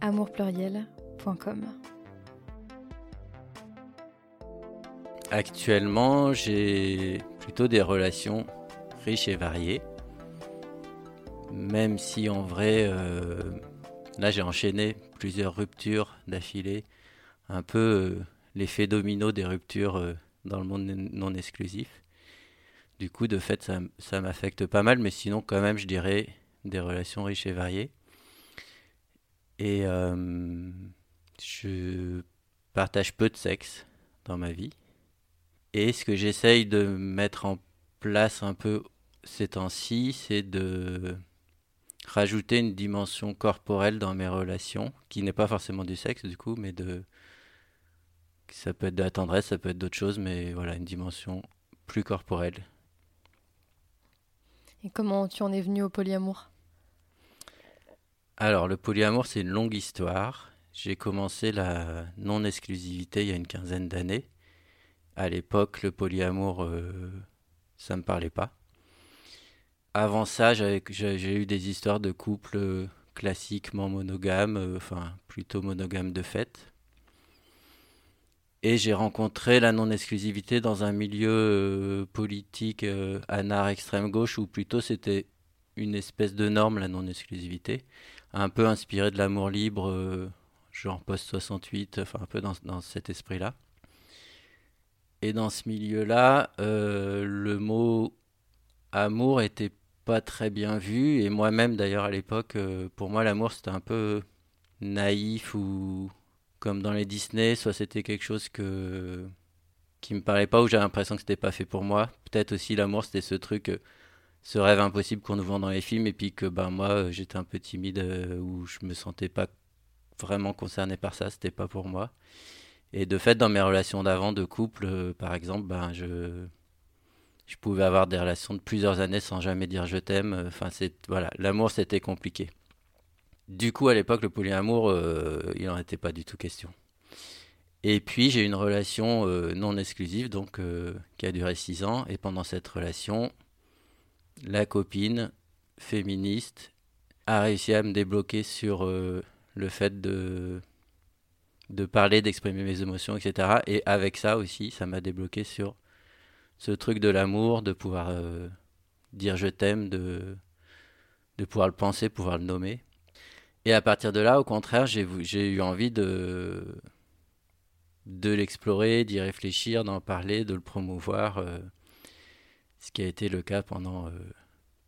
amourpluriel.com. Actuellement, j'ai plutôt des relations riches et variées. Même si en vrai, euh, là j'ai enchaîné plusieurs ruptures d'affilée. Un peu euh, l'effet domino des ruptures euh, dans le monde non exclusif. Du coup, de fait, ça, ça m'affecte pas mal, mais sinon, quand même, je dirais des relations riches et variées. Et euh, je partage peu de sexe dans ma vie. Et ce que j'essaye de mettre en place un peu ces temps-ci, c'est de rajouter une dimension corporelle dans mes relations, qui n'est pas forcément du sexe du coup, mais de... Ça peut être de la tendresse, ça peut être d'autres choses, mais voilà, une dimension plus corporelle. Et comment tu en es venu au polyamour? Alors, le polyamour, c'est une longue histoire. J'ai commencé la non-exclusivité il y a une quinzaine d'années. À l'époque, le polyamour, euh, ça ne me parlait pas. Avant ça, j'ai eu des histoires de couples classiquement monogames, euh, enfin plutôt monogames de fait. Et j'ai rencontré la non-exclusivité dans un milieu euh, politique anard extrême gauche, où plutôt c'était une espèce de norme, la non-exclusivité un peu inspiré de l'amour libre, euh, genre post-68, enfin un peu dans, cet esprit-là. Et dans ce milieu-là, euh, le mot amour était pas très bien vu. Et moi-même, d'ailleurs, à l'époque, euh, pour moi, l'amour, c'était un peu naïf ou comme dans les Disney, soit c'était quelque chose que qui me parlait pas ou j'avais l'impression que c'était pas fait pour moi. Peut-être aussi l'amour, c'était ce truc ce rêve impossible qu'on nous vend dans les films et puis que ben moi euh, j'étais un peu timide euh, ou je me sentais pas vraiment concerné par ça, c'était pas pour moi. Et de fait dans mes relations d'avant de couple euh, par exemple, ben je je pouvais avoir des relations de plusieurs années sans jamais dire je t'aime, enfin c'est voilà, l'amour c'était compliqué. Du coup à l'époque le polyamour il n'en était pas du tout question. Et puis j'ai une relation non exclusive donc qui a duré six ans et pendant cette relation la copine féministe a réussi à me débloquer sur euh, le fait de, parler, d'exprimer mes émotions, etc. Et avec ça aussi, ça m'a débloqué sur ce truc de l'amour, de pouvoir euh, dire je t'aime, de, pouvoir le penser, pouvoir le nommer. Et à partir de là, au contraire, j'ai eu envie de, de l'explorer, d'y réfléchir, d'en parler, de le promouvoir. Euh, ce qui a été le cas pendant euh,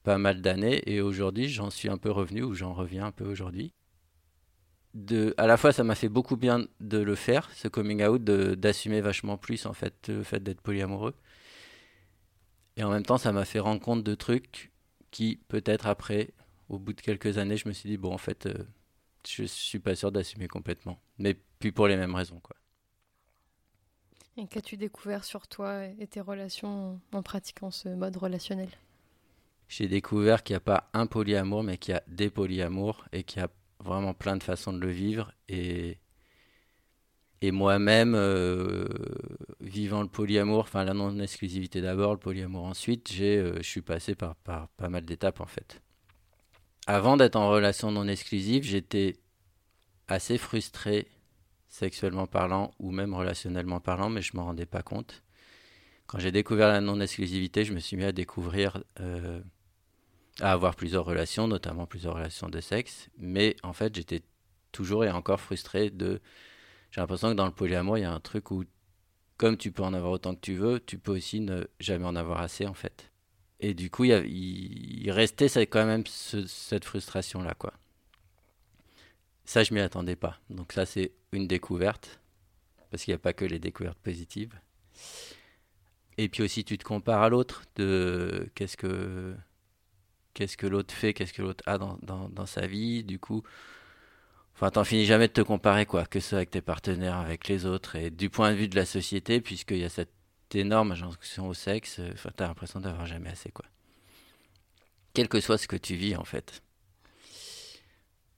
pas mal d'années. Et aujourd'hui, j'en suis un peu revenu, ou j'en reviens un peu aujourd'hui. À la fois, ça m'a fait beaucoup bien de le faire, ce coming out, d'assumer vachement plus en fait le fait d'être polyamoureux. Et en même temps, ça m'a fait rendre compte de trucs qui, peut-être après, au bout de quelques années, je me suis dit, bon, en fait, euh, je suis pas sûr d'assumer complètement. Mais puis pour les mêmes raisons, quoi. Et qu'as-tu découvert sur toi et tes relations en pratiquant ce mode relationnel? J'ai découvert qu'il n'y a pas un polyamour, mais qu'il y a des polyamours et qu'il y a vraiment plein de façons de le vivre. Et, moi-même, euh, vivant le polyamour, enfin la non-exclusivité d'abord, le polyamour ensuite, j'ai, euh, je suis passé par, par pas mal d'étapes en fait. Avant d'être en relation non exclusive, j'étais assez frustré sexuellement parlant ou même relationnellement parlant, mais je ne m'en rendais pas compte. Quand j'ai découvert la non-exclusivité, je me suis mis à découvrir, euh, à avoir plusieurs relations, notamment plusieurs relations de sexe, mais en fait j'étais toujours et encore frustré de... J'ai l'impression que dans le polyamour, il y a un truc où, comme tu peux en avoir autant que tu veux, tu peux aussi ne jamais en avoir assez en fait. Et du coup, il, il, restait quand même cette frustration-là, quoi. Ça, je m'y attendais pas. Donc ça, c'est une découverte, parce qu'il n'y a pas que les découvertes positives. Et puis aussi, tu te compares à l'autre, de qu'est-ce que qu'est-ce que l'autre fait, qu'est-ce que l'autre a dans, dans, dans, sa vie. Du coup, Enfin, t'en finis jamais de te comparer, quoi, que ce soit avec tes partenaires, avec les autres, et du point de vue de la société, puisqu'il y a cette énorme injonction au sexe, enfin, t'as l'impression d'avoir jamais assez, quoi. Quel que soit ce que tu vis, en fait.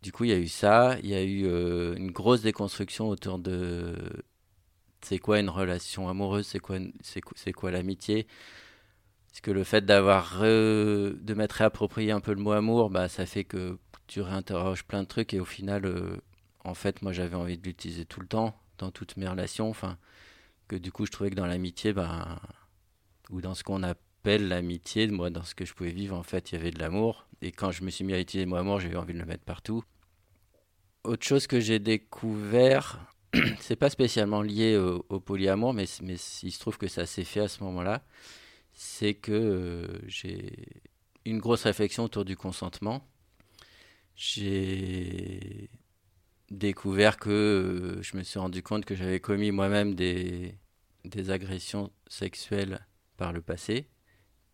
Du coup, il y a eu ça, il y a eu euh, une grosse déconstruction autour de c'est quoi une relation amoureuse, c'est quoi, c'est, quoi l'amitié? Parce que le fait d'avoir de m'être réapproprié un peu le mot amour, bah, ça fait que tu réinterroges plein de trucs et au final, euh, en fait, moi j'avais envie de l'utiliser tout le temps, dans toutes mes relations. Enfin, que du coup, je trouvais que dans l'amitié, bah, ou dans ce qu'on appelle l'amitié, moi, dans ce que je pouvais vivre, en fait, il y avait de l'amour. Et quand je me suis mis à utiliser mot amour, j'ai eu envie de le mettre partout. Autre chose que j'ai découvert, c'est pas spécialement lié au, polyamour, mais, mais, il se trouve que ça s'est fait à ce moment-là, c'est que euh, j'ai une grosse réflexion autour du consentement j'ai découvert que euh, je me suis rendu compte que j'avais commis moi-même des, des agressions sexuelles par le passé,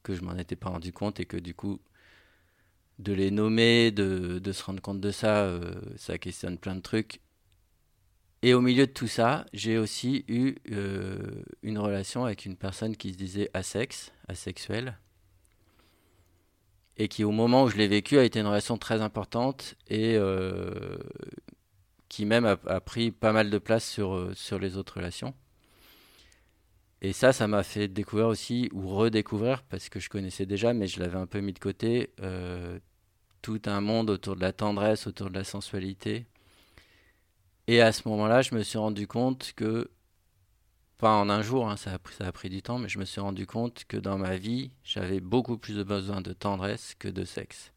que je m'en étais pas rendu compte et que du coup, de les nommer, de, de se rendre compte de ça, euh, ça questionne plein de trucs. Et au milieu de tout ça, j'ai aussi eu euh, une relation avec une personne qui se disait asex, asexuelle, et qui au moment où je l'ai vécu a été une relation très importante et euh, qui même a, pris pas mal de place sur, sur les autres relations. Et ça, ça m'a fait découvrir aussi, ou redécouvrir, parce que je connaissais déjà, mais je l'avais un peu mis de côté, euh, tout un monde autour de la tendresse, autour de la sensualité. Et à ce moment-là, je me suis rendu compte que pas en un jour, hein, ça, a, pris du temps, mais je me suis rendu compte que dans ma vie, j'avais beaucoup plus de besoin de tendresse que de sexe.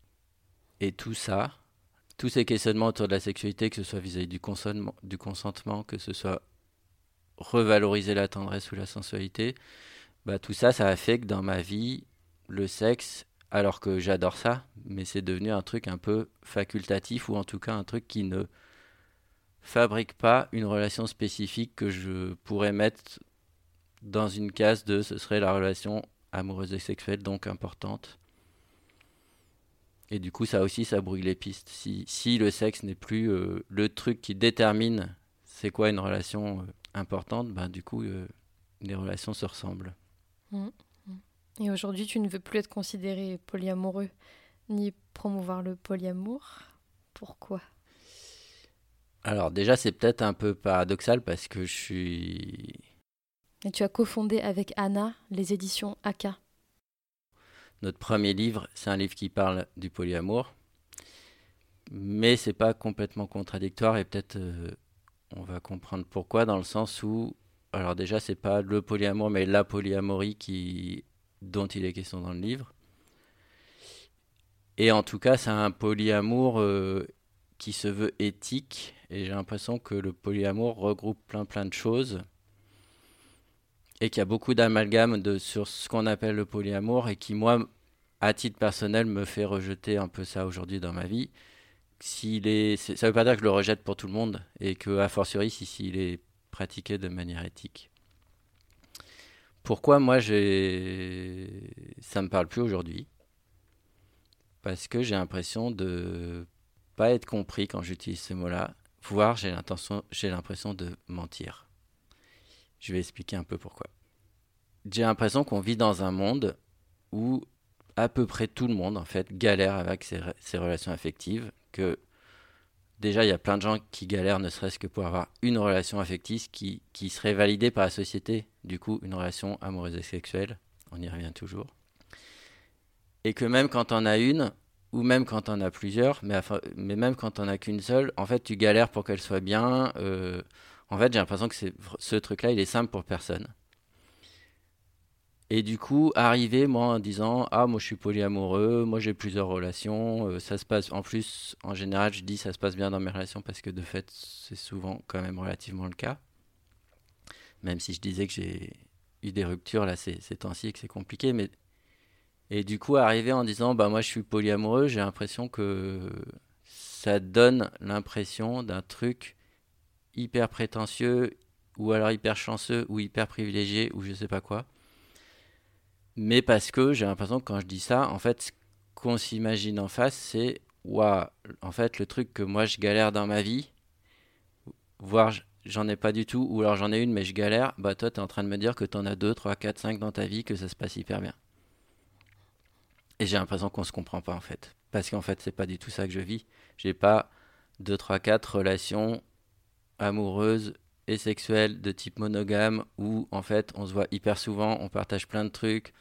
Et tout ça, tous ces questionnements autour de la sexualité, que ce soit vis-à-vis du consentement, que ce soit revaloriser la tendresse ou la sensualité, bah, tout ça, ça a fait que dans ma vie, le sexe, alors que j'adore ça, mais c'est devenu un truc un peu facultatif, ou en tout cas un truc qui ne fabrique pas une relation spécifique que je pourrais mettre dans une case de ce serait la relation amoureuse et sexuelle, donc importante. Et du coup, ça aussi, ça brouille les pistes. Si, le sexe n'est plus euh, le truc qui détermine c'est quoi une relation euh, importante, ben, du coup, euh, les relations se ressemblent. Mmh, mmh. Et aujourd'hui, tu ne veux plus être considéré polyamoureux, ni promouvoir le polyamour. Pourquoi? Alors déjà, c'est peut-être un peu paradoxal parce que je suis... Et tu as cofondé avec Anna les éditions Aka. Notre premier livre, c'est un livre qui parle du polyamour, mais c'est pas complètement contradictoire et peut-être euh, on va comprendre pourquoi dans le sens où, alors déjà, c'est pas le polyamour, mais la polyamorie qui dont il est question dans le livre. Et en tout cas, c'est un polyamour euh, qui se veut éthique et j'ai l'impression que le polyamour regroupe plein plein de choses et qu'il y a beaucoup d'amalgame sur ce qu'on appelle le polyamour et qui, moi, à titre personnel, me fait rejeter un peu ça aujourd'hui dans ma vie. S'il est, ça veut pas dire que je le rejette pour tout le monde et que, a fortiori, si s'il est pratiqué de manière éthique. Pourquoi moi j'ai ça me parle plus aujourd'hui? Parce que j'ai l'impression de pas être compris quand j'utilise ce mot-là Voir, j'ai l'intention, j'ai l'impression de mentir. Je vais expliquer un peu pourquoi. J'ai l'impression qu'on vit dans un monde où à peu près tout le monde en fait galère avec ses relations affectives. Que déjà il y a plein de gens qui galèrent ne serait-ce que pour avoir une relation affective qui, qui serait validée par la société. Du coup, une relation amoureuse et sexuelle. On y revient toujours. Et que même quand on a une, ou même quand on a plusieurs, mais, mais même quand on a qu'une seule, en fait, tu galères pour qu'elle soit bien. Euh, en fait, j'ai l'impression que ce truc-là, il est simple pour personne. Et du coup, arriver, moi, en disant Ah, moi, je suis polyamoureux, moi, j'ai plusieurs relations, euh, ça se passe. En plus, en général, je dis ça se passe bien dans mes relations parce que de fait, c'est souvent quand même relativement le cas. Même si je disais que j'ai eu des ruptures là ces, ces temps-ci et que c'est compliqué, mais et du coup, arriver en disant, bah moi je suis polyamoureux, j'ai l'impression que ça donne l'impression d'un truc hyper prétentieux, ou alors hyper chanceux, ou hyper privilégié, ou je sais pas quoi. Mais parce que j'ai l'impression que quand je dis ça, en fait, ce qu'on s'imagine en face, c'est, waouh, en fait, le truc que moi je galère dans ma vie, voire j'en ai pas du tout, ou alors j'en ai une mais je galère, bah toi tu es en train de me dire que tu en as 2, 3, 4, 5 dans ta vie, que ça se passe hyper bien. Et j'ai l'impression qu'on se comprend pas en fait. Parce qu'en fait c'est pas du tout ça que je vis. J'ai pas 2, 3, 4 relations amoureuses et sexuelles de type monogame où en fait on se voit hyper souvent, on partage plein de trucs.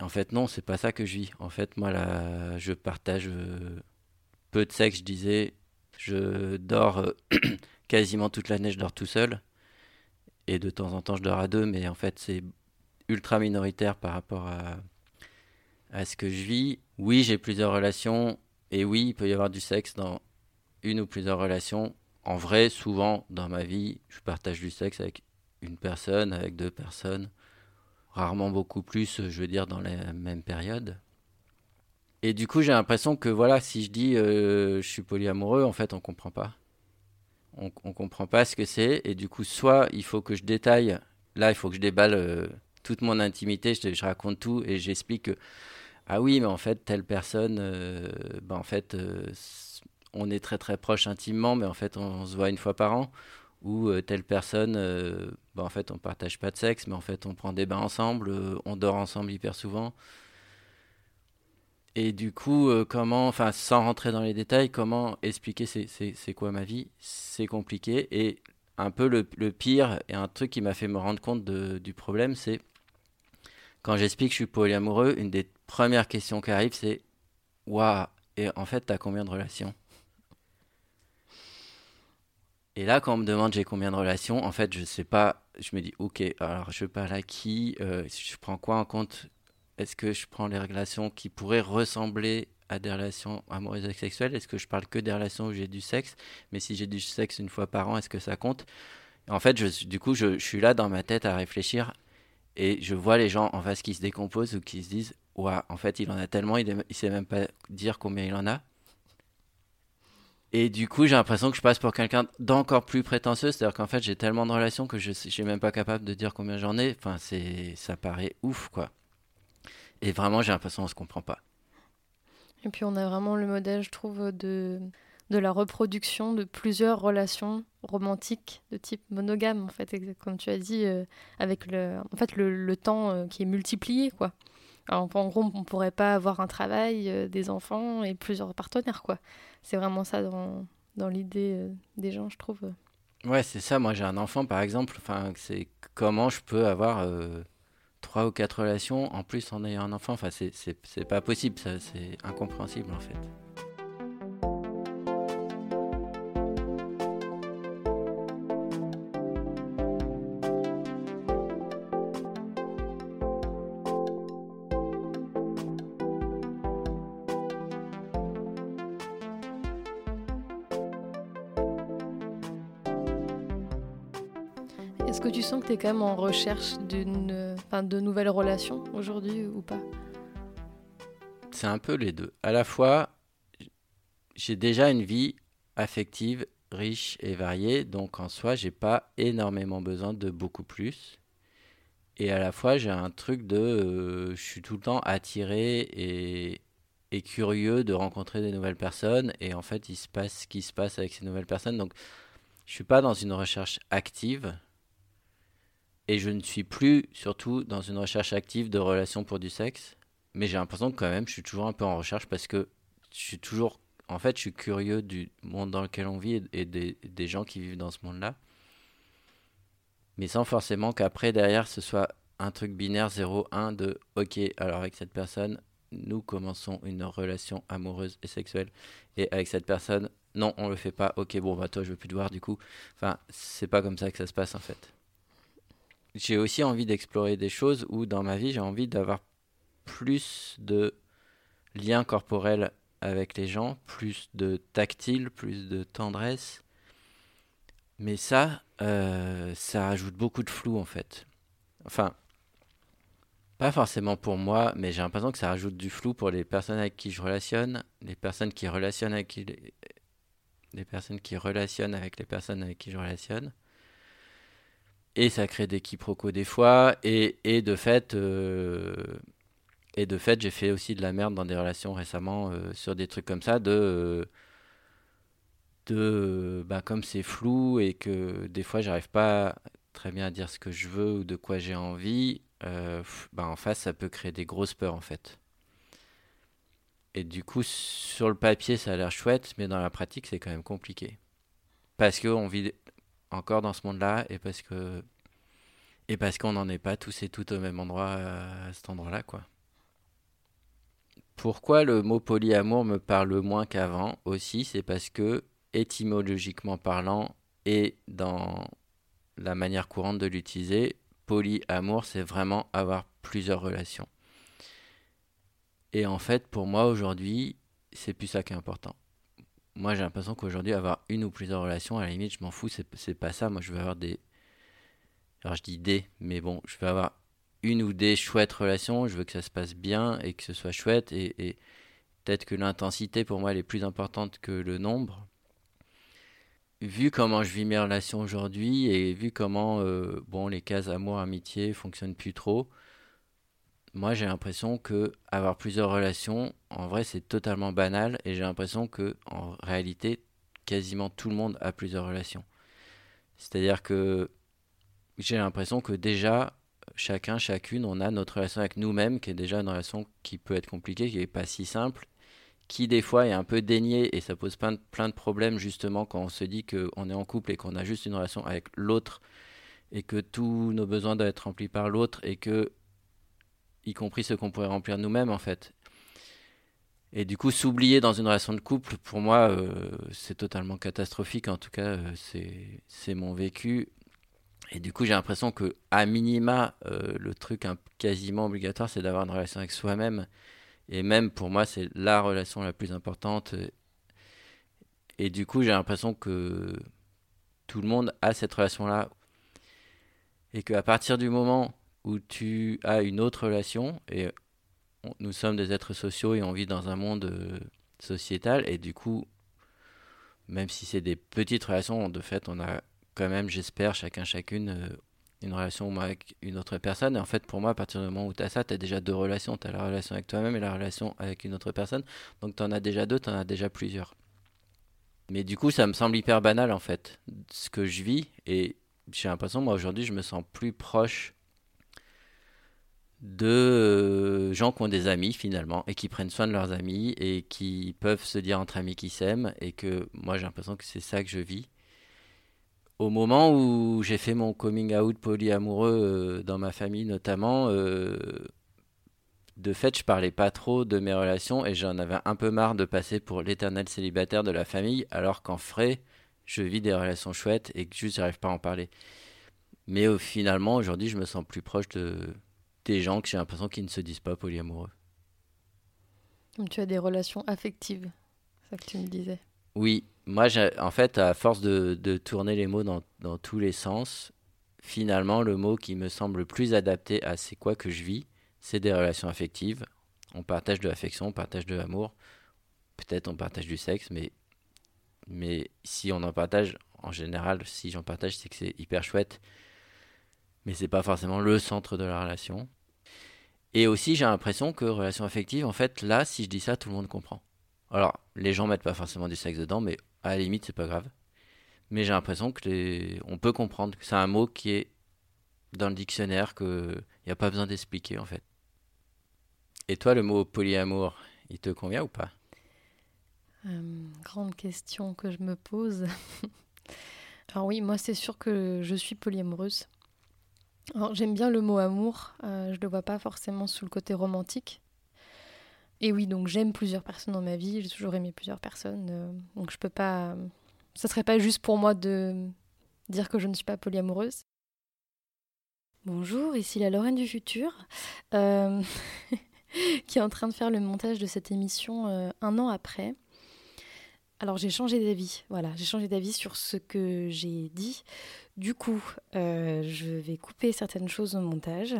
En fait non, c'est pas ça que je vis. En fait moi je partage euh, peu de sexe, je disais, je dors euh, quasiment toute l'année, je dors tout seul. Et de temps en temps, je dors à deux, mais en fait, c'est ultra minoritaire par rapport à ce que je vis. Oui, j'ai plusieurs relations, et oui, il peut y avoir du sexe dans une ou plusieurs relations. En vrai, souvent, dans ma vie, je partage du sexe avec une personne, avec deux personnes. Rarement beaucoup plus, je veux dire, dans la même période. Et du coup, j'ai l'impression que voilà, si je dis euh, je suis polyamoureux, en fait, on comprend pas. On, on comprend pas ce que c'est. Et du coup, soit il faut que je détaille. Là, il faut que je déballe euh, toute mon intimité. Je, raconte tout et j'explique que ah oui, mais en fait, telle personne, euh, ben, en fait, on est très très proche intimement, mais en fait, on, on se voit une fois par an. Ou telle personne, ben, en fait, on partage pas de sexe, mais en fait, on prend des bains ensemble, on dort ensemble hyper souvent. Et du coup, euh, comment, enfin, sans rentrer dans les détails, comment expliquer c'est quoi ma vie? C'est compliqué. Et un peu le, pire, et un truc qui m'a fait me rendre compte du problème, c'est quand j'explique que je suis polyamoureux, une des premières questions qui arrivent, c'est Waouh, et en fait, t'as combien de relations? Et là, quand on me demande j'ai combien de relations, en fait, je sais pas, je me dis Ok, alors je parle à qui euh, Je prends quoi en compte? Est-ce que je prends les relations qui pourraient ressembler à des relations amoureuses et sexuelles? Est-ce que je parle que des relations où j'ai du sexe? Mais si j'ai du sexe une fois par an, est-ce que ça compte? En fait, du coup, je, je, suis là dans ma tête à réfléchir et je vois les gens en face qui se décomposent ou qui se disent Ouah, en fait, il en a tellement, il ne sait même pas dire combien il en a. Et du coup, j'ai l'impression que je passe pour quelqu'un d'encore plus prétentieux. C'est-à-dire qu'en fait, j'ai tellement de relations que je suis même pas capable de dire combien j'en ai. Enfin, ça paraît ouf, quoi. Et vraiment, j'ai l'impression qu'on se comprend pas. Et puis, on a vraiment le modèle, je trouve, de, de la reproduction de plusieurs relations romantiques de type monogame, en fait, comme tu as dit, euh, avec le, en fait, le, le temps euh, qui est multiplié, quoi. En gros, on ne pourrait pas avoir un travail, euh, des enfants et plusieurs partenaires, quoi. C'est vraiment ça dans, dans l'idée euh, des gens, je trouve. Ouais, c'est ça. Moi, j'ai un enfant, par exemple. Enfin, c'est comment je peux avoir euh, trois ou quatre relations en plus en ayant un enfant? Enfin, c'est pas possible. C'est incompréhensible, en fait. Quand même en recherche d'une, de nouvelles relations aujourd'hui ou pas? C'est un peu les deux. À la fois, j'ai déjà une vie affective riche et variée, donc en soi, j'ai pas énormément besoin de beaucoup plus. Et à la fois, j'ai un truc de, euh, je suis tout le temps attiré et, et curieux de rencontrer des nouvelles personnes. Et en fait, il se passe ce qui se passe avec ces nouvelles personnes. Donc, je suis pas dans une recherche active et je ne suis plus surtout dans une recherche active de relations pour du sexe. Mais j'ai l'impression que quand même, je suis toujours un peu en recherche parce que je suis toujours... En fait, je suis curieux du monde dans lequel on vit et des, gens qui vivent dans ce monde-là. Mais sans forcément qu'après, derrière, ce soit un truc binaire 0-1 de OK, alors avec cette personne, nous commençons une relation amoureuse et sexuelle. Et avec cette personne, non, on le fait pas. Ok, bon, bah toi, je veux plus te voir du coup. Enfin, c'est pas comme ça que ça se passe en fait j'ai aussi envie d'explorer des choses où dans ma vie j'ai envie d'avoir plus de liens corporels avec les gens, plus de tactile, plus de tendresse. Mais ça, euh, ça ajoute beaucoup de flou en fait. Enfin, pas forcément pour moi, mais j'ai l'impression que ça rajoute du flou pour les personnes avec qui je relationne, les personnes qui relationnent avec qui les, les personnes qui relationnent avec les personnes avec qui je relationne et ça crée des quiproquos des fois et, de fait euh, et de fait j'ai fait aussi de la merde dans des relations récemment euh, sur des trucs comme ça de euh, de bah, comme c'est flou et que des fois j'arrive pas très bien à dire ce que je veux ou de quoi j'ai envie, bah, en face ça peut créer des grosses peurs en fait. Et du coup, sur le papier, ça a l'air chouette, mais dans la pratique, c'est quand même compliqué. Parce qu'on vit encore dans ce monde-là et parce que parce qu'on n'en est pas tous et toutes au même endroit à cet endroit-là, quoi. Pourquoi le mot polyamour me parle moins qu'avant aussi, c'est parce que étymologiquement parlant et dans la manière courante de l'utiliser, polyamour, c'est vraiment avoir plusieurs relations. Et en fait, pour moi aujourd'hui, c'est plus ça qui est important. Moi, j'ai l'impression qu'aujourd'hui, avoir une ou plusieurs relations, à la limite, je m'en fous, c'est pas ça. Moi, je veux avoir des. Alors, je dis des, mais bon, je veux avoir une ou des chouettes relations. Je veux que ça se passe bien et que ce soit chouette. Et, peut-être que l'intensité, pour moi, elle est plus importante que le nombre. Vu comment je vis mes relations aujourd'hui et vu comment euh, bon, les cases amour, amitié fonctionnent plus trop, moi j'ai l'impression que avoir plusieurs relations, en vrai c'est totalement banal et j'ai l'impression que en réalité quasiment tout le monde a plusieurs relations. C'est-à-dire que j'ai l'impression que déjà chacun, chacune, on a notre relation avec nous-mêmes qui est déjà une relation qui peut être compliquée, qui n'est pas si simple, qui des fois est un peu déniée et ça pose plein plein de problèmes justement quand on se dit qu'on est en couple et qu'on a juste une relation avec l'autre et que tous nos besoins doivent être remplis par l'autre et que y compris ceux qu'on pourrait remplir nous-mêmes en fait. Et du coup, s'oublier dans une relation de couple, pour moi, euh, c'est totalement catastrophique. En tout cas, euh, c'est mon vécu. Et du coup, j'ai l'impression que, à minima, euh, le truc quasiment obligatoire, c'est d'avoir une relation avec soi-même. Et même pour moi, c'est la relation la plus importante. Et du coup, j'ai l'impression que tout le monde a cette relation-là. Et qu'à partir du moment où tu as une autre relation et nous sommes des êtres sociaux et on vit dans un monde euh, sociétal et du coup même si c'est des petites relations de fait on a quand même j'espère chacun chacune euh, une relation avec une autre personne. Et en fait pour moi à partir du moment où tu as ça tu as déjà deux relations. Tu as la relation avec toi-même et la relation avec une autre personne. Donc tu en as déjà deux tu en as déjà plusieurs. Mais du coup ça me semble hyper banal en fait ce que je vis. Et j'ai l'impression moi aujourd'hui je me sens plus proche de euh, gens qui ont des amis finalement et qui prennent soin de leurs amis et qui peuvent se dire entre amis qu'ils s'aiment et que moi j'ai l'impression que c'est ça que je vis. Au moment où j'ai fait mon coming out polyamoureux euh, dans ma famille notamment, euh, de fait je parlais pas trop de mes relations et j'en avais un peu marre de passer pour l'éternel célibataire de la famille alors qu'en vrai je vis des relations chouettes et que juste j'arrive pas à en parler. Mais finalement aujourd'hui je me sens plus proche de des gens que j'ai l'impression qu'ils ne se disent pas polyamoureux. Comme tu as des relations affectives, c'est ça que tu me disais. Oui, moi, en fait, à force de, de tourner les mots dans, dans, tous les sens, finalement, le mot qui me semble le plus adapté à c'est quoi que je vis, c'est des relations affectives. On partage de l'affection, on partage de l'amour. Peut-être on partage du sexe, mais, mais si on en partage, en général, si j'en partage, c'est que c'est hyper chouette. Mais c'est pas forcément le centre de la relation. Et aussi, j'ai l'impression que relation affective, en fait, là, si je dis ça, tout le monde comprend. Alors, les gens mettent pas forcément du sexe dedans, mais à la limite, c'est pas grave. Mais j'ai l'impression que les... on peut comprendre que c'est un mot qui est dans le dictionnaire, qu'il n'y a pas besoin d'expliquer, en fait. Et toi, le mot polyamour, il te convient ou pas? Euh, Grande question que je me pose. Alors oui, moi, c'est sûr que je suis polyamoureuse j'aime bien le mot amour, euh, je le vois pas forcément sous le côté romantique. Et oui, donc j'aime plusieurs personnes dans ma vie, j'ai toujours aimé plusieurs personnes, euh, donc je peux pas... Ça serait pas juste pour moi de dire que je ne suis pas polyamoureuse. Bonjour, ici la Lorraine du futur, euh, qui est en train de faire le montage de cette émission un an après. Alors j'ai changé d'avis, voilà, j'ai changé d'avis sur ce que j'ai dit. Du coup, euh, je vais couper certaines choses au montage.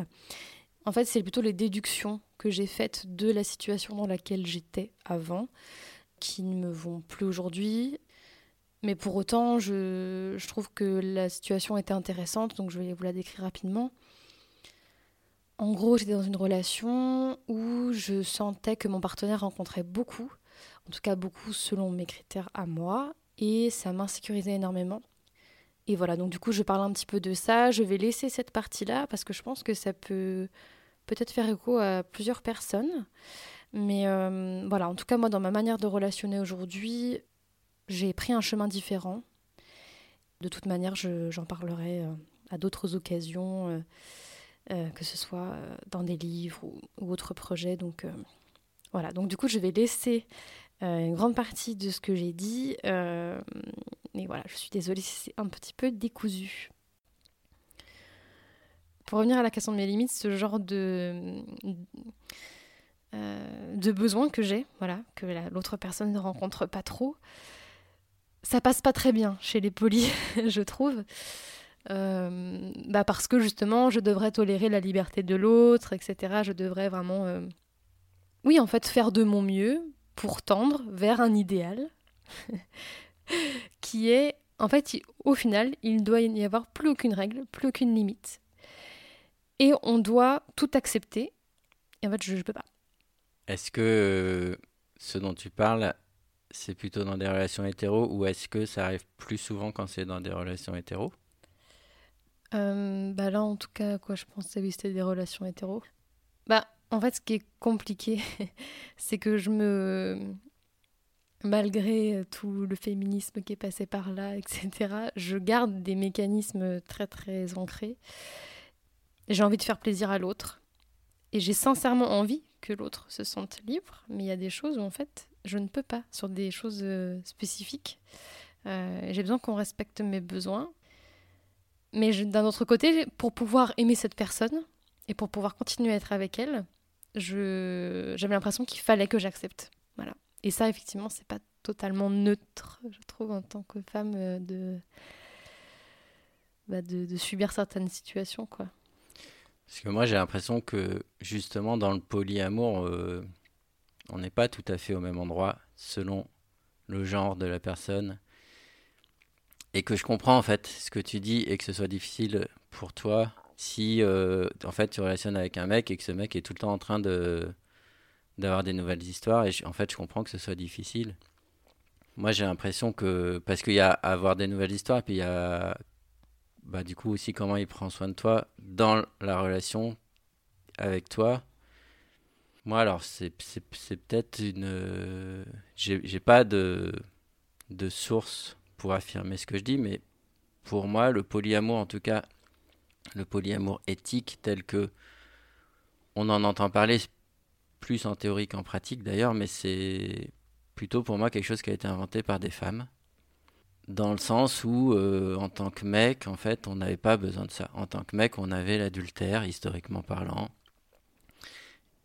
En fait, c'est plutôt les déductions que j'ai faites de la situation dans laquelle j'étais avant, qui ne me vont plus aujourd'hui. Mais pour autant, je, je, trouve que la situation était intéressante, donc je vais vous la décrire rapidement. En gros, j'étais dans une relation où je sentais que mon partenaire rencontrait beaucoup en tout cas beaucoup selon mes critères à moi. et ça m'insécurisait énormément. Et voilà, donc du coup, je parle un petit peu de ça. Je vais laisser cette partie-là parce que je pense que ça peut peut-être faire écho à plusieurs personnes. Mais euh, voilà, en tout cas, moi, dans ma manière de relationner aujourd'hui, j'ai pris un chemin différent. De toute manière, j'en parlerai euh, à d'autres occasions, euh, que ce soit dans des livres ou, ou autres projets. Donc voilà, donc du coup, je vais laisser une grande partie de ce que j'ai dit mais voilà, je suis désolée c'est un petit peu décousu. Pour revenir à la question de mes limites, ce genre de, euh, de besoin que j'ai, voilà, que l'autre personne ne rencontre pas trop, ça passe pas très bien chez les polis, je trouve. Euh, bah parce que justement, je devrais tolérer la liberté de l'autre, etc. Je devrais vraiment, euh, oui, en fait, faire de mon mieux pour tendre vers un idéal. qui est, en fait, au final, il ne doit y avoir plus aucune règle, plus aucune limite. Et on doit tout accepter. Et en fait, je ne peux pas. Est-ce que euh, ce dont tu parles, c'est plutôt dans des relations hétéros ou est-ce que ça arrive plus souvent quand c'est dans des relations hétéros? Euh, bah là, en tout cas, quoi, je pense que c'était des relations hétéros. Bah, en fait, ce qui est compliqué, c'est que je me, malgré euh, tout le féminisme qui est passé par là, etc., je garde des mécanismes très très ancrés. J'ai envie de faire plaisir à l'autre. Et j'ai sincèrement envie que l'autre se sente libre, mais il y a des choses où en fait je ne peux pas, sur des choses euh, spécifiques. Euh, j'ai besoin qu'on respecte mes besoins. Mais d'un autre côté, pour pouvoir aimer cette personne et pour pouvoir continuer à être avec elle, j'avais l'impression qu'il fallait que j'accepte. Voilà. Et ça, effectivement, c'est pas totalement neutre, je trouve, en tant que femme, euh, bah, de, de, subir certaines situations, quoi. Parce que moi, j'ai l'impression que, justement, dans le polyamour, euh, on n'est pas tout à fait au même endroit, selon le genre de la personne. Et que je comprends, en fait, ce que tu dis, et que ce soit difficile pour toi si, euh, en fait, tu relationnes avec un mec et que ce mec est tout le temps en train de d'avoir des nouvelles histoires. Et en fait, je comprends que ce soit difficile. Moi, j'ai l'impression que. Parce qu'il y a avoir des nouvelles histoires, puis il y a. Bah, du coup, aussi comment il prend soin de toi dans la relation avec toi. Moi, alors, c'est peut-être une. J'ai pas de, de source pour affirmer ce que je dis, mais pour moi, le polyamour, en tout cas, le polyamour éthique tel que on en entend parler plus en théorie qu'en pratique d'ailleurs, mais c'est plutôt pour moi quelque chose qui a été inventé par des femmes. Dans le sens où, euh, en tant que mec, en fait, on n'avait pas besoin de ça. En tant que mec, on avait l'adultère, historiquement parlant.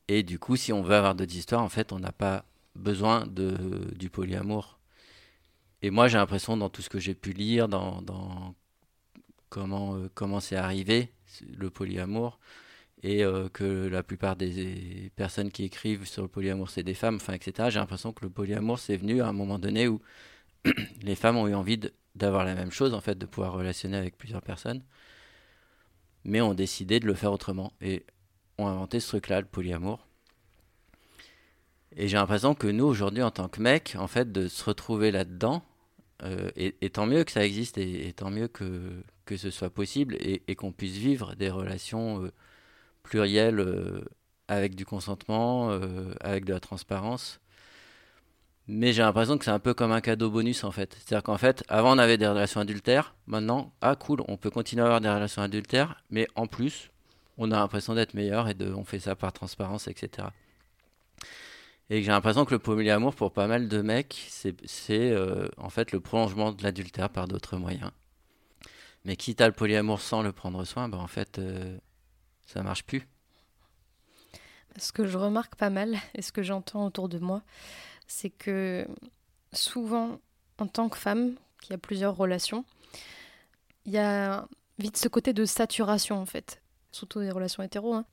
Et du coup, si on veut avoir d'autres histoires, en fait, on n'a pas besoin de, du polyamour. Et moi, j'ai l'impression, dans tout ce que j'ai pu lire, dans, dans comment euh, comment c'est arrivé, le polyamour, et euh, que la plupart des personnes qui écrivent sur le polyamour, c'est des femmes, enfin, etc. J'ai l'impression que le polyamour, c'est venu à un moment donné où les femmes ont eu envie d'avoir la même chose, en fait, de pouvoir relationner avec plusieurs personnes, mais ont décidé de le faire autrement et ont inventé ce truc-là, le polyamour. Et j'ai l'impression que nous, aujourd'hui, en tant que mecs, en fait, de se retrouver là-dedans, euh, et, tant mieux que ça existe, et, tant mieux que, que ce soit possible, et, qu'on puisse vivre des relations... Euh, pluriel euh, avec du consentement, euh, avec de la transparence. Mais j'ai l'impression que c'est un peu comme un cadeau bonus en fait. C'est-à-dire qu'en fait, avant on avait des relations adultères, maintenant, ah cool, on peut continuer à avoir des relations adultères, mais en plus, on a l'impression d'être meilleur et de, on fait ça par transparence, etc. Et j'ai l'impression que le polyamour, pour pas mal de mecs, c'est en fait le prolongement de l'adultère par d'autres moyens. Mais quitte à le polyamour sans le prendre soin, ben en fait, ça marche plus. Ce que je remarque pas mal et ce que j'entends autour de moi, c'est que souvent, en tant que femme qui a plusieurs relations, il y a vite ce côté de saturation en fait, surtout des relations hétéro. Hein.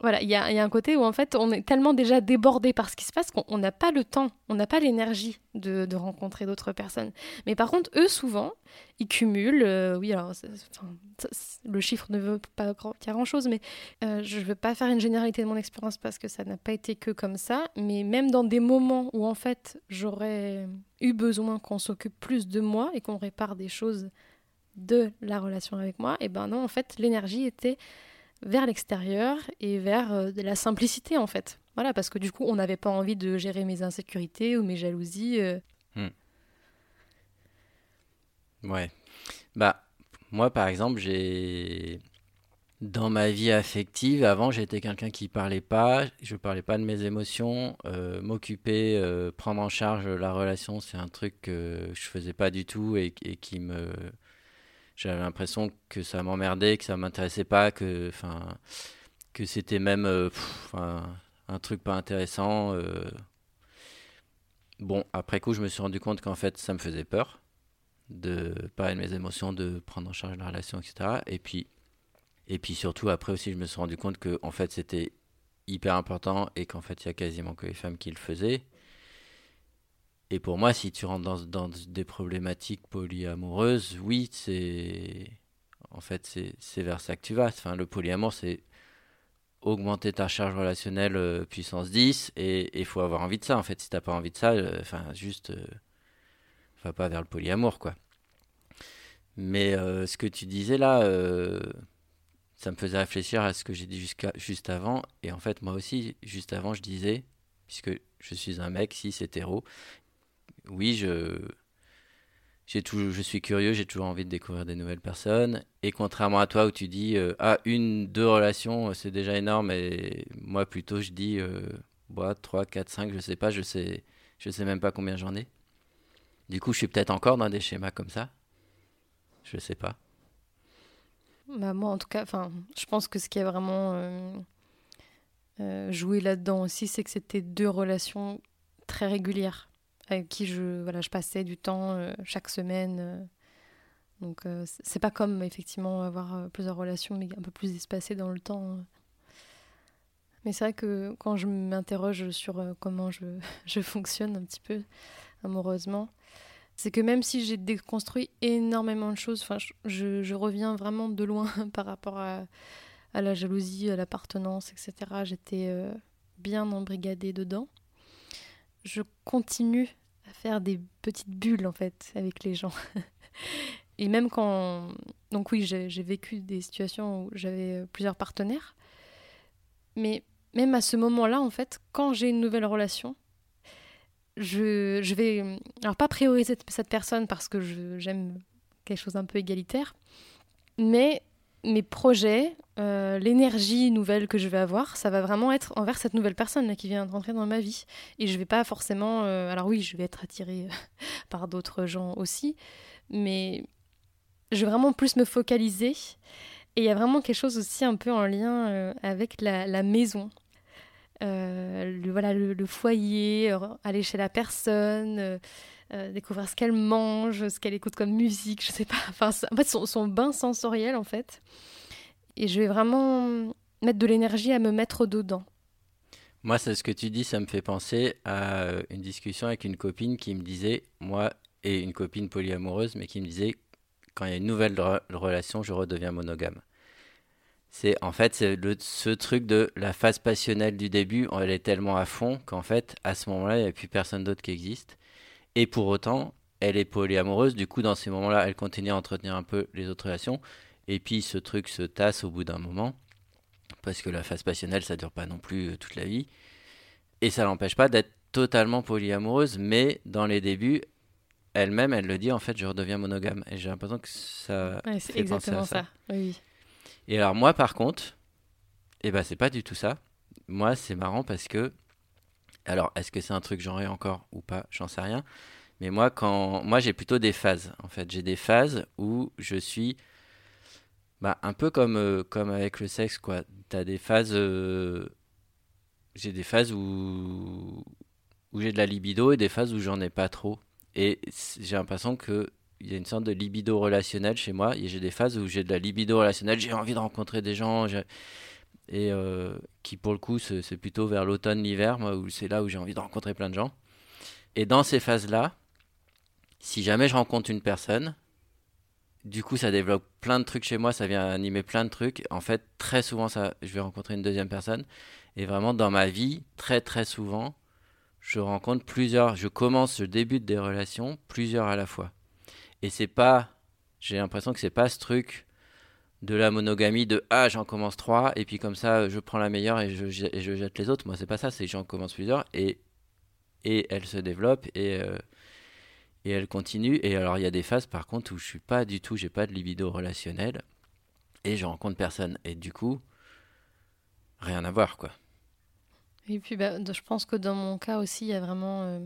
Voilà, il y a, un côté où en fait on est tellement déjà débordé par ce qui se passe qu'on n'a pas le temps, on n'a pas l'énergie de, rencontrer d'autres personnes. Mais par contre, eux souvent, ils cumulent. Euh, oui, alors le chiffre ne veut pas dire grand chose, mais euh, je ne veux pas faire une généralité de mon expérience parce que ça n'a pas été que comme ça. Mais même dans des moments où en fait j'aurais eu besoin qu'on s'occupe plus de moi et qu'on répare des choses de la relation avec moi, et eh ben non, en fait l'énergie était vers l'extérieur et vers euh, la simplicité en fait. Voilà, parce que du coup, on n'avait pas envie de gérer mes insécurités ou mes jalousies. Euh. Hmm. Ouais. Bah, moi, par exemple, j'ai. Dans ma vie affective, avant, j'étais quelqu'un qui parlait pas, je parlais pas de mes émotions, euh, m'occuper, prendre en charge la relation, c'est un truc que je faisais pas du tout et qui me j'avais l'impression que ça m'emmerdait, que ça m'intéressait pas, que, que c'était même euh, un truc pas intéressant. Euh. Bon, après coup, je me suis rendu compte qu'en fait, ça me faisait peur de parler de mes émotions, de prendre en charge la relation, etc. Et puis, et puis surtout, après aussi, je me suis rendu compte que en fait, c'était hyper important et qu'en fait, il y a quasiment que les femmes qui le faisaient. Et pour moi, si tu rentres dans, des problématiques polyamoureuses, oui, c'est. En fait, c'est vers ça que tu vas. Enfin, le polyamour, c'est augmenter ta charge relationnelle euh, puissance 10 et il faut avoir envie de ça en fait si t'as pas envie de ça euh, enfin juste euh, va pas vers le polyamour quoi mais ce que tu disais là ça me faisait réfléchir à ce que j'ai dit juste avant et en fait moi aussi juste avant je disais puisque je suis un mec cis hétéro oui, je, je suis curieux, j'ai toujours envie de découvrir des nouvelles personnes. Et contrairement à toi où tu dis euh, ah une, deux relations, c'est déjà énorme. Et moi plutôt je dis euh, 3, 4, 5, je sais pas, je sais, je sais même pas combien j'en ai. Du coup, je suis peut-être encore dans des schémas comme ça. Je sais pas. Bah moi en tout cas, je pense que ce qui a vraiment euh, euh, joué là-dedans aussi, c'est que c'était deux relations très régulières avec qui je, voilà, je passais du temps euh, chaque semaine. Euh. donc euh, c'est pas comme effectivement avoir plusieurs relations, mais un peu plus espacées dans le temps. Mais c'est vrai que quand je m'interroge sur comment je, je, fonctionne un petit peu amoureusement, c'est que même si j'ai déconstruit énormément de choses, je, je, reviens vraiment de loin par rapport à, à la jalousie, à l'appartenance, etc. J'étais bien embrigadée dedans je continue à faire des petites bulles en fait avec les gens. Et même quand... Donc oui, j'ai vécu des situations où j'avais euh, plusieurs partenaires. Mais même à ce moment-là, en fait, quand j'ai une nouvelle relation, je, je vais... Alors pas prioriser cette personne parce que j'aime quelque chose un peu égalitaire, mais mes projets, euh, l'énergie nouvelle que je vais avoir, ça va vraiment être envers cette nouvelle personne qui vient de rentrer dans ma vie. Et je vais pas forcément. Euh, alors oui, je vais être attirée par d'autres gens aussi, mais je vais vraiment plus me focaliser. Et il y a vraiment quelque chose aussi un peu en lien euh, avec la, maison. voilà, le, foyer, aller chez la personne. Découvrir ce qu'elle mange, ce qu'elle écoute comme musique, je sais pas. Enfin, en fait, son, bain sensoriel, en fait et je vais vraiment mettre de l'énergie à me mettre dedans. Moi, c'est ce que tu dis, ça me fait penser à une discussion avec une copine qui me disait, moi, et une copine polyamoureuse, mais qui me disait, quand il y a une nouvelle relation, je redeviens monogame. C'est en fait c'est ce truc de la phase passionnelle du début, elle est tellement à fond qu'en fait, à ce moment-là, il n'y a plus personne d'autre qui existe. Et pour autant, elle est polyamoureuse, du coup, dans ces moments-là, elle continue à entretenir un peu les autres relations. Et puis ce truc se tasse au bout d'un moment, parce que la phase passionnelle, ça dure pas non plus euh, toute la vie. Et ça l'empêche pas d'être totalement polyamoureuse, mais dans les débuts, elle-même, elle le dit, en fait, je redeviens monogame. Et j'ai l'impression que ça c'est exactement ça. Oui. Et alors moi, par contre, eh ben, c'est pas du tout ça. Moi, c'est marrant parce que, alors, est-ce que c'est un truc genré encore ou pas? J'en sais rien. Mais moi, quand, moi, j'ai plutôt des phases. En fait, j'ai des phases où je suis bah, un peu comme, euh, comme avec le sexe, quoi. T'as des phases. Euh, j'ai des phases où, j'ai de la libido et des phases où j'en ai pas trop. Et j'ai l'impression qu'il y a une sorte de libido relationnel chez moi. Et j'ai des phases où j'ai de la libido relationnelle, j'ai envie de rencontrer des gens. Et qui pour le coup c'est plutôt vers l'automne, l'hiver, où c'est là où j'ai envie de rencontrer plein de gens. Et dans ces phases-là, si jamais je rencontre une personne, du coup, ça développe plein de trucs chez moi, ça vient animer plein de trucs. En fait, très souvent, ça, je vais rencontrer une deuxième personne. Et vraiment, dans ma vie, très très souvent, je rencontre plusieurs, je commence, je débute des relations, plusieurs à la fois. Et c'est pas, j'ai l'impression que c'est pas ce truc de la monogamie de ah j'en commence trois et puis comme ça je prends la meilleure et je, et je jette les autres. Moi c'est pas ça, c'est j'en commence plusieurs et et elles se développent et euh, et elle continue. Et alors, il y a des phases, par contre, où je suis pas du tout, j'ai pas de libido relationnel et je rencontre personne. Et du coup, rien à voir, quoi. Et puis, bah, je pense que dans mon cas aussi, il y a vraiment euh,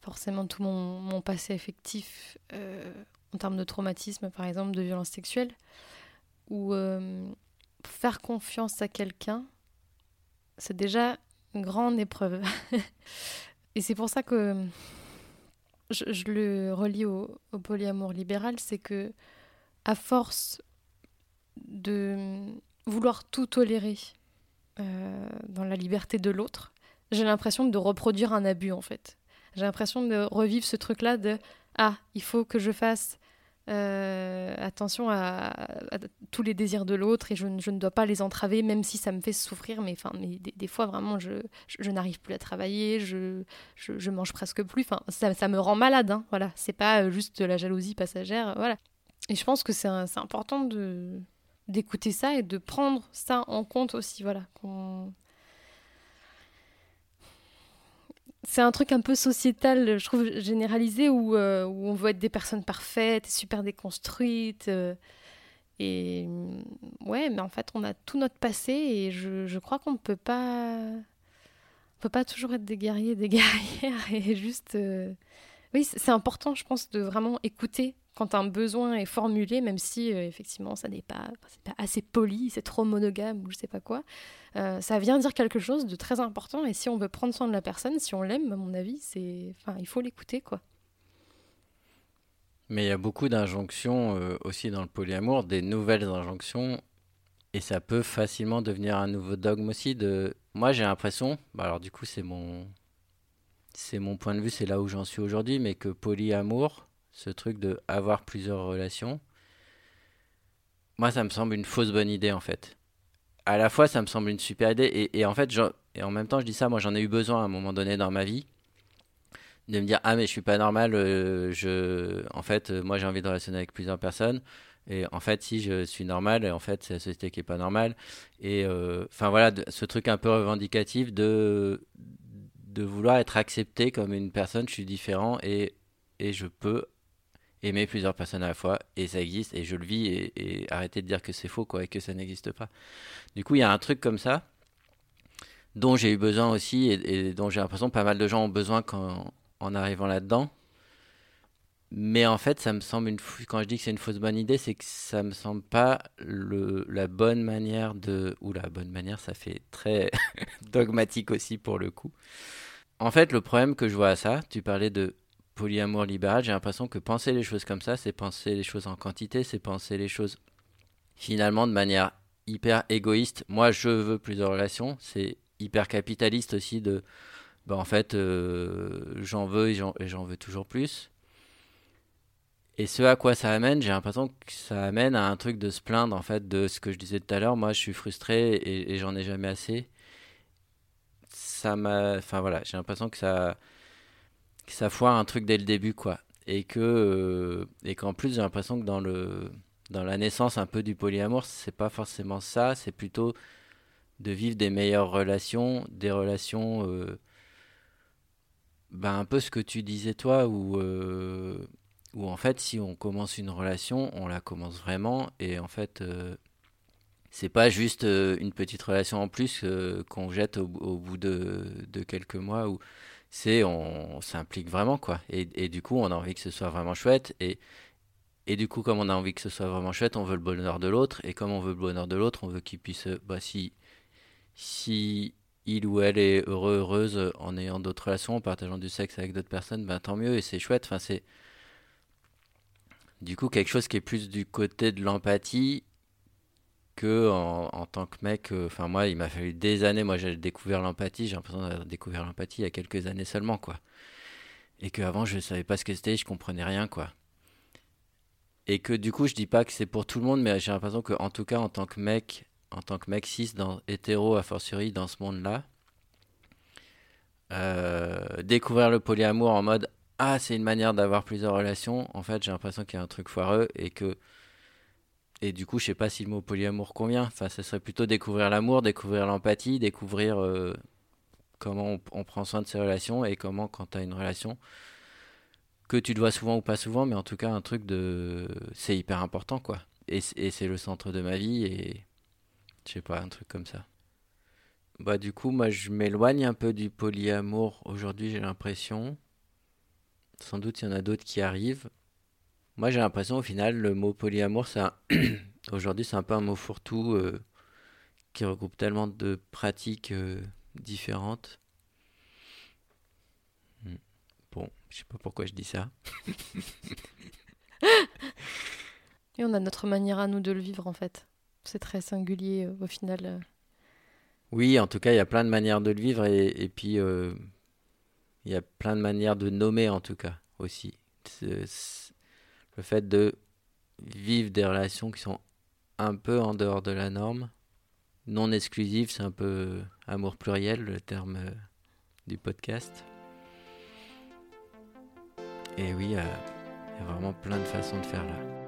forcément tout mon, mon passé affectif euh, en termes de traumatisme, par exemple, de violence sexuelle, où euh, faire confiance à quelqu'un, c'est déjà une grande épreuve. et c'est pour ça que je, le relie au, polyamour libéral, c'est que à force de vouloir tout tolérer euh, dans la liberté de l'autre, j'ai l'impression de reproduire un abus en fait. J'ai l'impression de revivre ce truc-là de ah, il faut que je fasse euh, attention à, tous les désirs de l'autre et je, ne dois pas les entraver, même si ça me fait souffrir. Mais, enfin, mais des, fois, vraiment, je, je, n'arrive plus à travailler, je, je, mange presque plus. Enfin, ça, ça, me rend malade. Hein, voilà, c'est pas euh, juste la jalousie passagère. Voilà. Et je pense que c'est important d'écouter ça et de prendre ça en compte aussi. Voilà, c'est un truc un peu sociétal, je trouve, généralisé, où, euh, on veut être des personnes parfaites, super déconstruites. Euh, et mm, ouais, mais en fait, on a tout notre passé et je, je crois qu'on ne peut pas. On peut pas toujours être des guerriers, des guerrières et juste. Euh, oui, c'est important, je pense, de vraiment écouter quand un besoin est formulé, même si effectivement ça n'est pas, assez poli, c'est trop monogame ou je sais pas quoi. Euh, ça vient dire quelque chose de très important et si on veut prendre soin de la personne, si on l'aime, à mon avis, c'est, enfin, il faut l'écouter, quoi. Mais il y a beaucoup d'injonctions euh, aussi dans le polyamour, des nouvelles injonctions, et ça peut facilement devenir un nouveau dogme aussi. Moi, j'ai l'impression, bah alors du coup, c'est mon, c'est mon point de vue, c'est là où j'en suis aujourd'hui, mais que polyamour, ce truc de avoir plusieurs relations, moi, ça me semble une fausse bonne idée en fait à la fois, ça me semble une super idée. Et, en fait, et en même temps, je dis ça, moi, j'en ai eu besoin à un moment donné dans ma vie de me dire ah mais je suis pas normal euh, je en fait euh, moi j'ai envie de relationner avec plusieurs personnes et en fait si je suis normal et en fait c'est la société qui est pas normale et euh, enfin voilà ce truc un peu revendicatif de de vouloir être accepté comme une personne je suis différent et et je peux aimer plusieurs personnes à la fois et ça existe et je le vis et, et arrêter de dire que c'est faux quoi et que ça n'existe pas. Du coup, il y a un truc comme ça dont j'ai eu besoin aussi et, dont j'ai l'impression pas mal de gens ont besoin quand, en arrivant là-dedans. Mais en fait, ça me semble une quand je dis que c'est une fausse bonne idée, c'est que ça me semble pas le, la bonne manière de ou la bonne manière, ça fait très dogmatique aussi pour le coup. En fait, le problème que je vois à ça, tu parlais de polyamour libéral, j'ai l'impression que penser les choses comme ça, c'est penser les choses en quantité, c'est penser les choses finalement de manière hyper égoïste. Moi, je veux plusieurs relations. C'est hyper capitaliste aussi de, bah, en fait, euh, j'en veux et j'en veux toujours plus. Et ce à quoi ça amène, j'ai l'impression que ça amène à un truc de se plaindre en fait de ce que je disais tout à l'heure. Moi, je suis frustré et, et j'en ai jamais assez. Ça m'a, enfin voilà, j'ai l'impression que ça que ça foire un truc dès le début, quoi. Et que euh, et qu'en plus, j'ai l'impression que dans le dans la naissance un peu du polyamour, c'est pas forcément ça, c'est plutôt de vivre des meilleures relations, des relations euh, ben un peu ce que tu disais toi où euh, où en fait si on commence une relation, on la commence vraiment et en fait c'est pas juste une petite relation en plus qu'on jette au, bout de, de quelques mois c'est on s'implique vraiment quoi. Et, et, du coup on a envie que ce soit vraiment chouette. Et et du coup comme on a envie que ce soit vraiment chouette on veut le bonheur de l'autre. Et comme on veut le bonheur de l'autre on veut qu'il puisse bah si si il ou elle est heureux heureuse en ayant d'autres relations en partageant du sexe avec d'autres personnes ben tant mieux. Et c'est chouette. Enfin c'est du coup quelque chose qui est plus du côté de l'empathie que en, tant que mec, euh, enfin moi, il m'a fallu des années. Moi, j'ai découvert l'empathie. J'ai l'impression d'avoir découvert l'empathie il y a quelques années seulement, quoi. Et qu'avant, je ne savais pas ce que c'était, je comprenais rien, quoi. Et que du coup, je dis pas que c'est pour tout le monde, mais j'ai l'impression que, en tout cas, en tant que mec, en tant que mec cis, dans, hétéro, a fortiori, dans ce monde-là, euh, découvrir le polyamour en mode ah c'est une manière d'avoir plusieurs relations en fait j'ai l'impression qu'il y a un truc foireux et que et du coup, je sais pas si le mot polyamour convient. Enfin, ce serait plutôt découvrir l'amour, découvrir l'empathie, découvrir euh, comment on, prend soin de ses relations et comment, quand tu as une relation, que tu te vois souvent ou pas souvent, mais en tout cas, un truc de. C'est hyper important, quoi. Et, c'est le centre de ma vie et. Je sais pas, un truc comme ça. Bah, du coup, moi, je m'éloigne un peu du polyamour aujourd'hui, j'ai l'impression. Sans doute, il y en a d'autres qui arrivent. Moi, j'ai l'impression, au final, le mot polyamour, aujourd'hui, c'est un peu un mot fourre-tout euh, qui regroupe tellement de pratiques euh, différentes. Hmm. Bon, je sais pas pourquoi je dis ça. Et on a notre manière à nous de le vivre, en fait. C'est très singulier, euh, au final. Oui, en tout cas, il y a plein de manières de le vivre et, et puis il y a plein de manières de nommer, en tout cas, aussi le fait de vivre des relations qui sont un peu en dehors de la norme, non exclusives, c'est un peu amour pluriel, le terme euh, du podcast. Et oui, euh, il y a vraiment plein de façons de faire là.